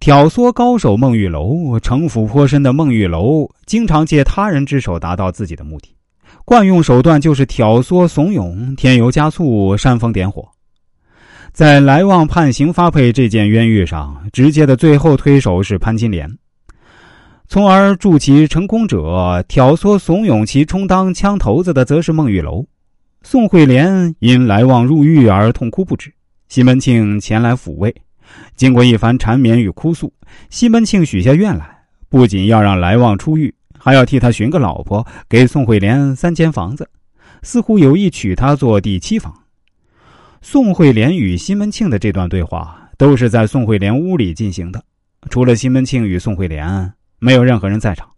挑唆高手孟玉楼，城府颇深的孟玉楼，经常借他人之手达到自己的目的，惯用手段就是挑唆怂恿，添油加醋，煽风点火。在来旺判刑发配这件冤狱上，直接的最后推手是潘金莲，从而助其成功者，挑唆怂恿其充当枪头子的，则是孟玉楼。宋惠莲因来旺入狱而痛哭不止，西门庆前来抚慰。经过一番缠绵与哭诉，西门庆许下愿来，不仅要让来旺出狱，还要替他寻个老婆，给宋惠莲三间房子，似乎有意娶她做第七房。宋惠莲与西门庆的这段对话，都是在宋惠莲屋里进行的，除了西门庆与宋惠莲，没有任何人在场。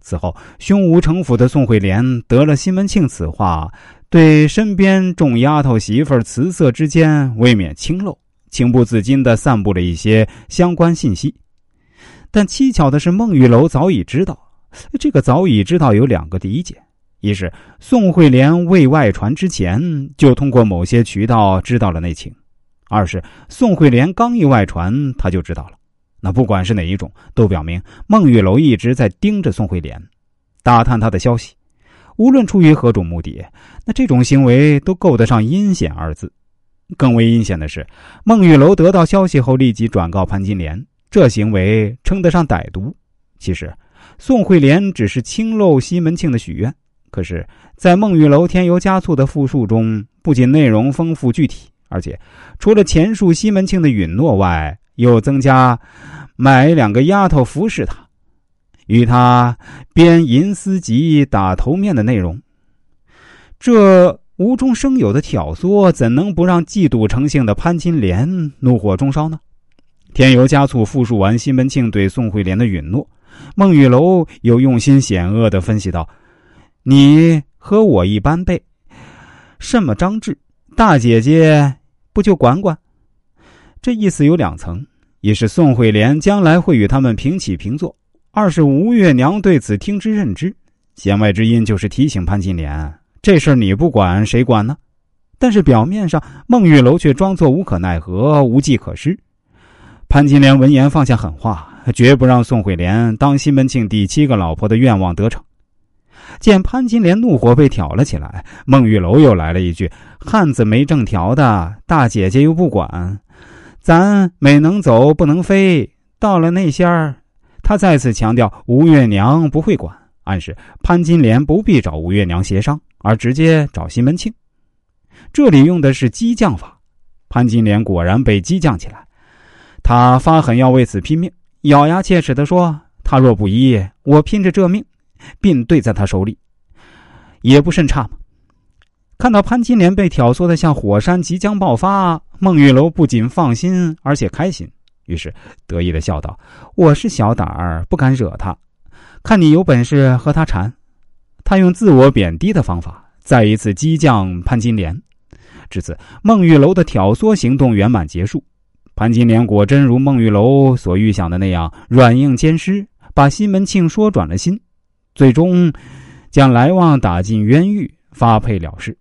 此后，胸无城府的宋惠莲得了西门庆此话，对身边众丫头媳妇儿辞色之间，未免轻陋。情不自禁的散布了一些相关信息，但蹊跷的是，孟玉楼早已知道。这个早已知道有两个理解：一是宋惠莲未外传之前就通过某些渠道知道了内情；二是宋惠莲刚一外传，他就知道了。那不管是哪一种，都表明孟玉楼一直在盯着宋惠莲，打探他的消息。无论出于何种目的，那这种行为都够得上阴险二字。更为阴险的是，孟玉楼得到消息后立即转告潘金莲，这行为称得上歹毒。其实，宋惠莲只是轻漏西门庆的许愿，可是，在孟玉楼添油加醋的复述中，不仅内容丰富具体，而且除了前述西门庆的允诺外，又增加买两个丫头服侍他，与他编银丝集打头面的内容。这。无中生有的挑唆，怎能不让嫉妒成性的潘金莲怒火中烧呢？添油加醋复述完西门庆对宋惠莲的允诺，孟玉楼又用心险恶的分析道：“你和我一般辈，什么张志大姐姐不就管管？”这意思有两层：一是宋惠莲将来会与他们平起平坐；二是吴月娘对此听之任之。弦外之音就是提醒潘金莲。这事儿你不管谁管呢？但是表面上，孟玉楼却装作无可奈何、无计可施。潘金莲闻言放下狠话，绝不让宋惠莲当西门庆第七个老婆的愿望得逞。见潘金莲怒火被挑了起来，孟玉楼又来了一句：“汉子没正条的，大姐姐又不管，咱美能走不能飞。”到了那仙儿，他再次强调吴月娘不会管，暗示潘金莲不必找吴月娘协商。而直接找西门庆，这里用的是激将法。潘金莲果然被激将起来，他发狠要为此拼命，咬牙切齿的说：“他若不依，我拼着这命，并对在他手里，也不甚差嘛。”看到潘金莲被挑唆的像火山即将爆发，孟玉楼不仅放心，而且开心，于是得意的笑道：“我是小胆儿，不敢惹他，看你有本事和他缠。”他用自我贬低的方法，再一次激将潘金莲。至此，孟玉楼的挑唆行动圆满结束。潘金莲果真如孟玉楼所预想的那样，软硬兼施，把西门庆说转了心，最终将来旺打进冤狱，发配了事。